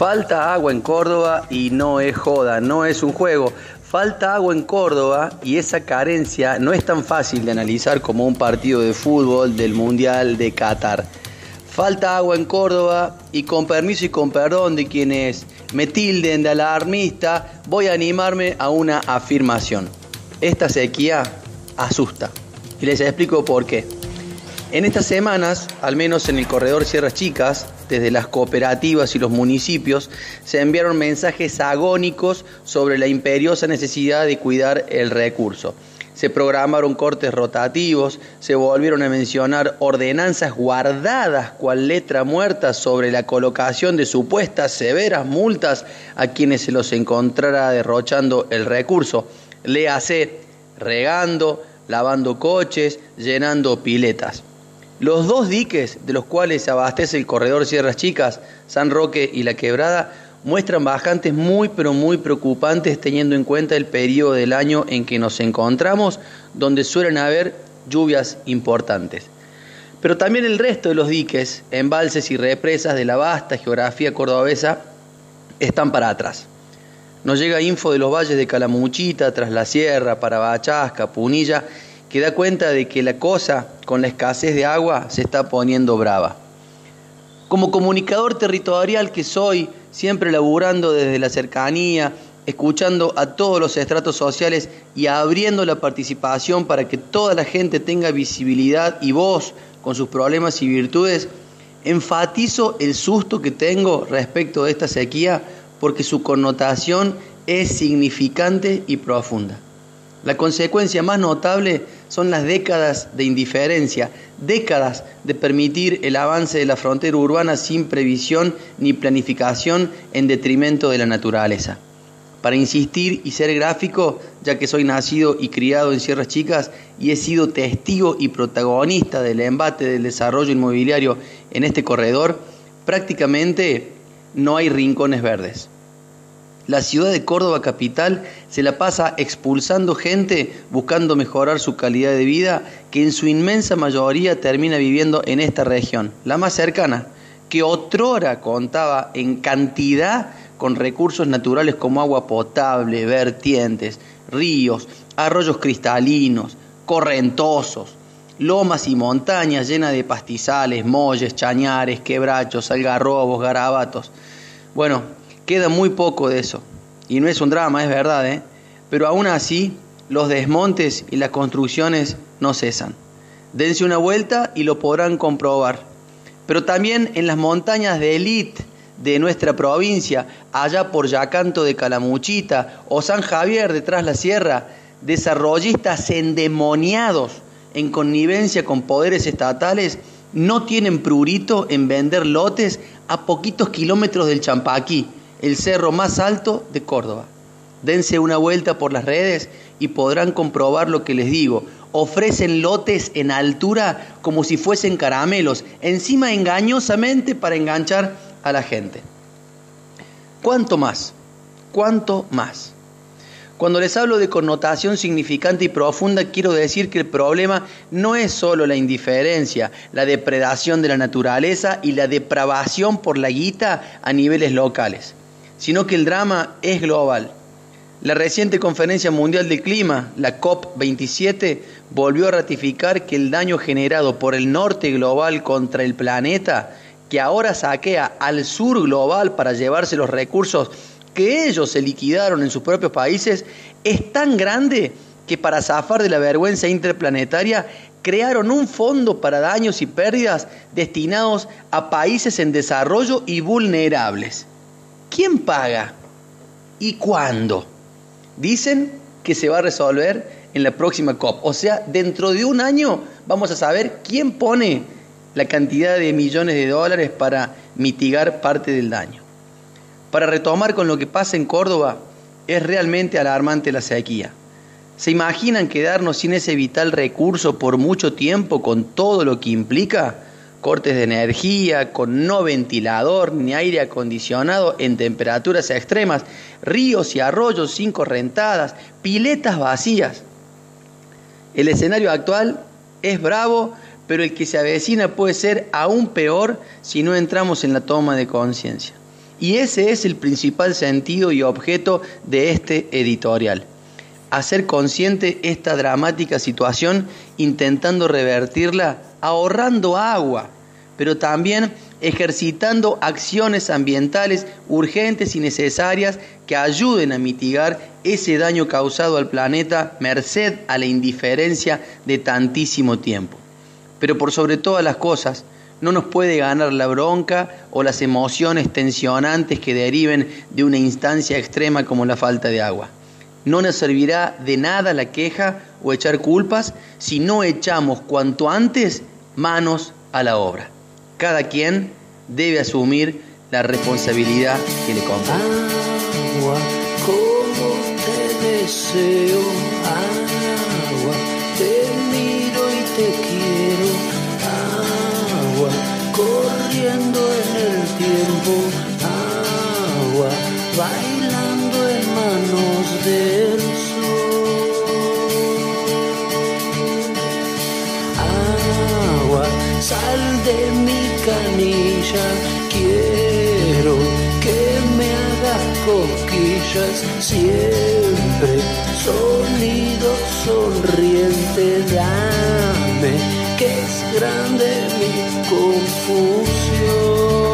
Falta agua en Córdoba y no es joda, no es un juego. Falta agua en Córdoba y esa carencia no es tan fácil de analizar como un partido de fútbol del Mundial de Qatar. Falta agua en Córdoba y con permiso y con perdón de quienes me tilden de alarmista, voy a animarme a una afirmación. Esta sequía asusta. Y les explico por qué. En estas semanas, al menos en el corredor Sierras Chicas, desde las cooperativas y los municipios, se enviaron mensajes agónicos sobre la imperiosa necesidad de cuidar el recurso. Se programaron cortes rotativos, se volvieron a mencionar ordenanzas guardadas cual letra muerta sobre la colocación de supuestas severas multas a quienes se los encontrara derrochando el recurso. Léase, regando, lavando coches, llenando piletas. Los dos diques de los cuales se abastece el corredor Sierras Chicas, San Roque y La Quebrada, muestran bajantes muy pero muy preocupantes teniendo en cuenta el periodo del año en que nos encontramos, donde suelen haber lluvias importantes. Pero también el resto de los diques, embalses y represas de la vasta geografía cordobesa están para atrás. Nos llega info de los valles de Calamuchita, Tras la Sierra, Parabachasca, Punilla que da cuenta de que la cosa con la escasez de agua se está poniendo brava. Como comunicador territorial que soy, siempre laburando desde la cercanía, escuchando a todos los estratos sociales y abriendo la participación para que toda la gente tenga visibilidad y voz con sus problemas y virtudes, enfatizo el susto que tengo respecto de esta sequía porque su connotación es significante y profunda. La consecuencia más notable son las décadas de indiferencia, décadas de permitir el avance de la frontera urbana sin previsión ni planificación en detrimento de la naturaleza. Para insistir y ser gráfico, ya que soy nacido y criado en Sierras Chicas y he sido testigo y protagonista del embate del desarrollo inmobiliario en este corredor, prácticamente no hay rincones verdes. La ciudad de Córdoba capital se la pasa expulsando gente buscando mejorar su calidad de vida que en su inmensa mayoría termina viviendo en esta región, la más cercana, que otrora contaba en cantidad con recursos naturales como agua potable, vertientes, ríos, arroyos cristalinos, correntosos, lomas y montañas llenas de pastizales, molles, chañares, quebrachos, algarrobos, garabatos. Bueno, Queda muy poco de eso. Y no es un drama, es verdad, ¿eh? Pero aún así, los desmontes y las construcciones no cesan. Dense una vuelta y lo podrán comprobar. Pero también en las montañas de élite de nuestra provincia, allá por Yacanto de Calamuchita o San Javier detrás la sierra, desarrollistas endemoniados en connivencia con poderes estatales no tienen prurito en vender lotes a poquitos kilómetros del Champaquí el cerro más alto de Córdoba. Dense una vuelta por las redes y podrán comprobar lo que les digo. Ofrecen lotes en altura como si fuesen caramelos, encima engañosamente para enganchar a la gente. ¿Cuánto más? ¿Cuánto más? Cuando les hablo de connotación significante y profunda, quiero decir que el problema no es solo la indiferencia, la depredación de la naturaleza y la depravación por la guita a niveles locales sino que el drama es global. La reciente Conferencia Mundial del Clima, la COP27, volvió a ratificar que el daño generado por el norte global contra el planeta, que ahora saquea al sur global para llevarse los recursos que ellos se liquidaron en sus propios países, es tan grande que para zafar de la vergüenza interplanetaria crearon un fondo para daños y pérdidas destinados a países en desarrollo y vulnerables. ¿Quién paga? ¿Y cuándo? Dicen que se va a resolver en la próxima COP. O sea, dentro de un año vamos a saber quién pone la cantidad de millones de dólares para mitigar parte del daño. Para retomar con lo que pasa en Córdoba, es realmente alarmante la sequía. ¿Se imaginan quedarnos sin ese vital recurso por mucho tiempo con todo lo que implica? cortes de energía, con no ventilador ni aire acondicionado en temperaturas extremas, ríos y arroyos sin correntadas, piletas vacías. El escenario actual es bravo, pero el que se avecina puede ser aún peor si no entramos en la toma de conciencia. Y ese es el principal sentido y objeto de este editorial. Hacer consciente esta dramática situación intentando revertirla ahorrando agua, pero también ejercitando acciones ambientales urgentes y necesarias que ayuden a mitigar ese daño causado al planeta merced a la indiferencia de tantísimo tiempo. Pero por sobre todas las cosas, no nos puede ganar la bronca o las emociones tensionantes que deriven de una instancia extrema como la falta de agua. No nos servirá de nada la queja o echar culpas si no echamos cuanto antes manos a la obra. Cada quien debe asumir la responsabilidad que le compete. Agua, como te deseo, bailando en manos del Agua, sal de mi canilla, quiero que me hagas cosquillas siempre. Sonido sonriente, dame que es grande mi confusión.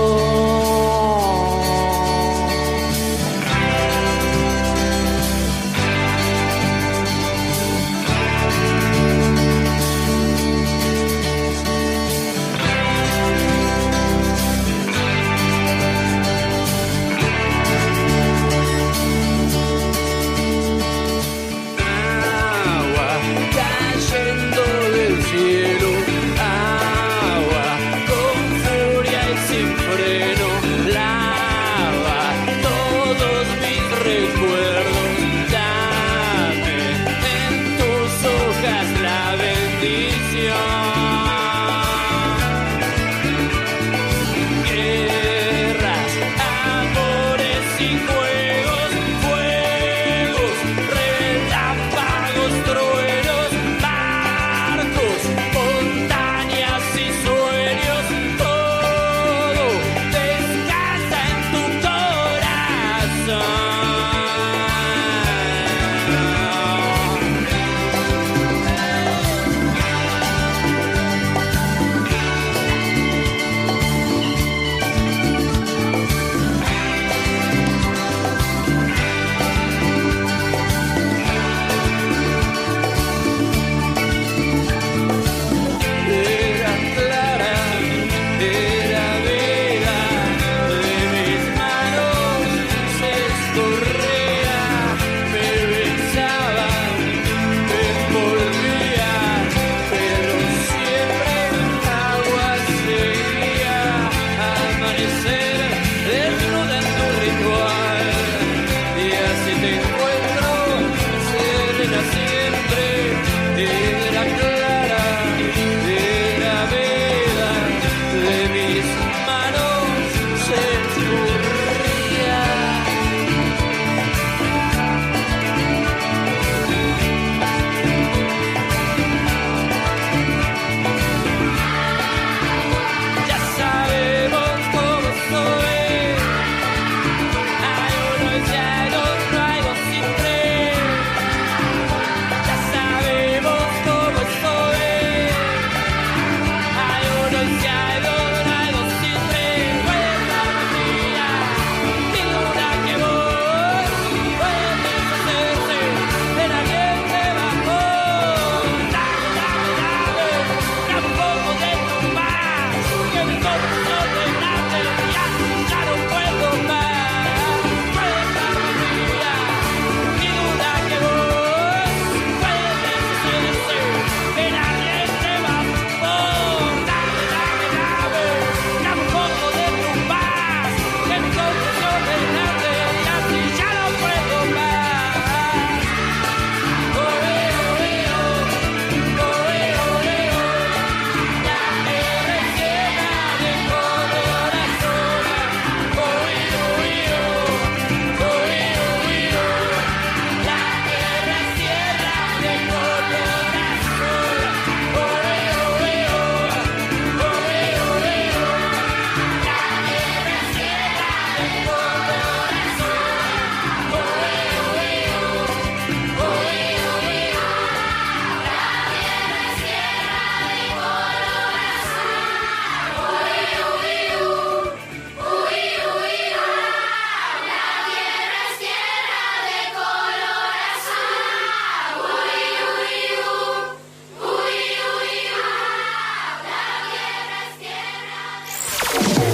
Música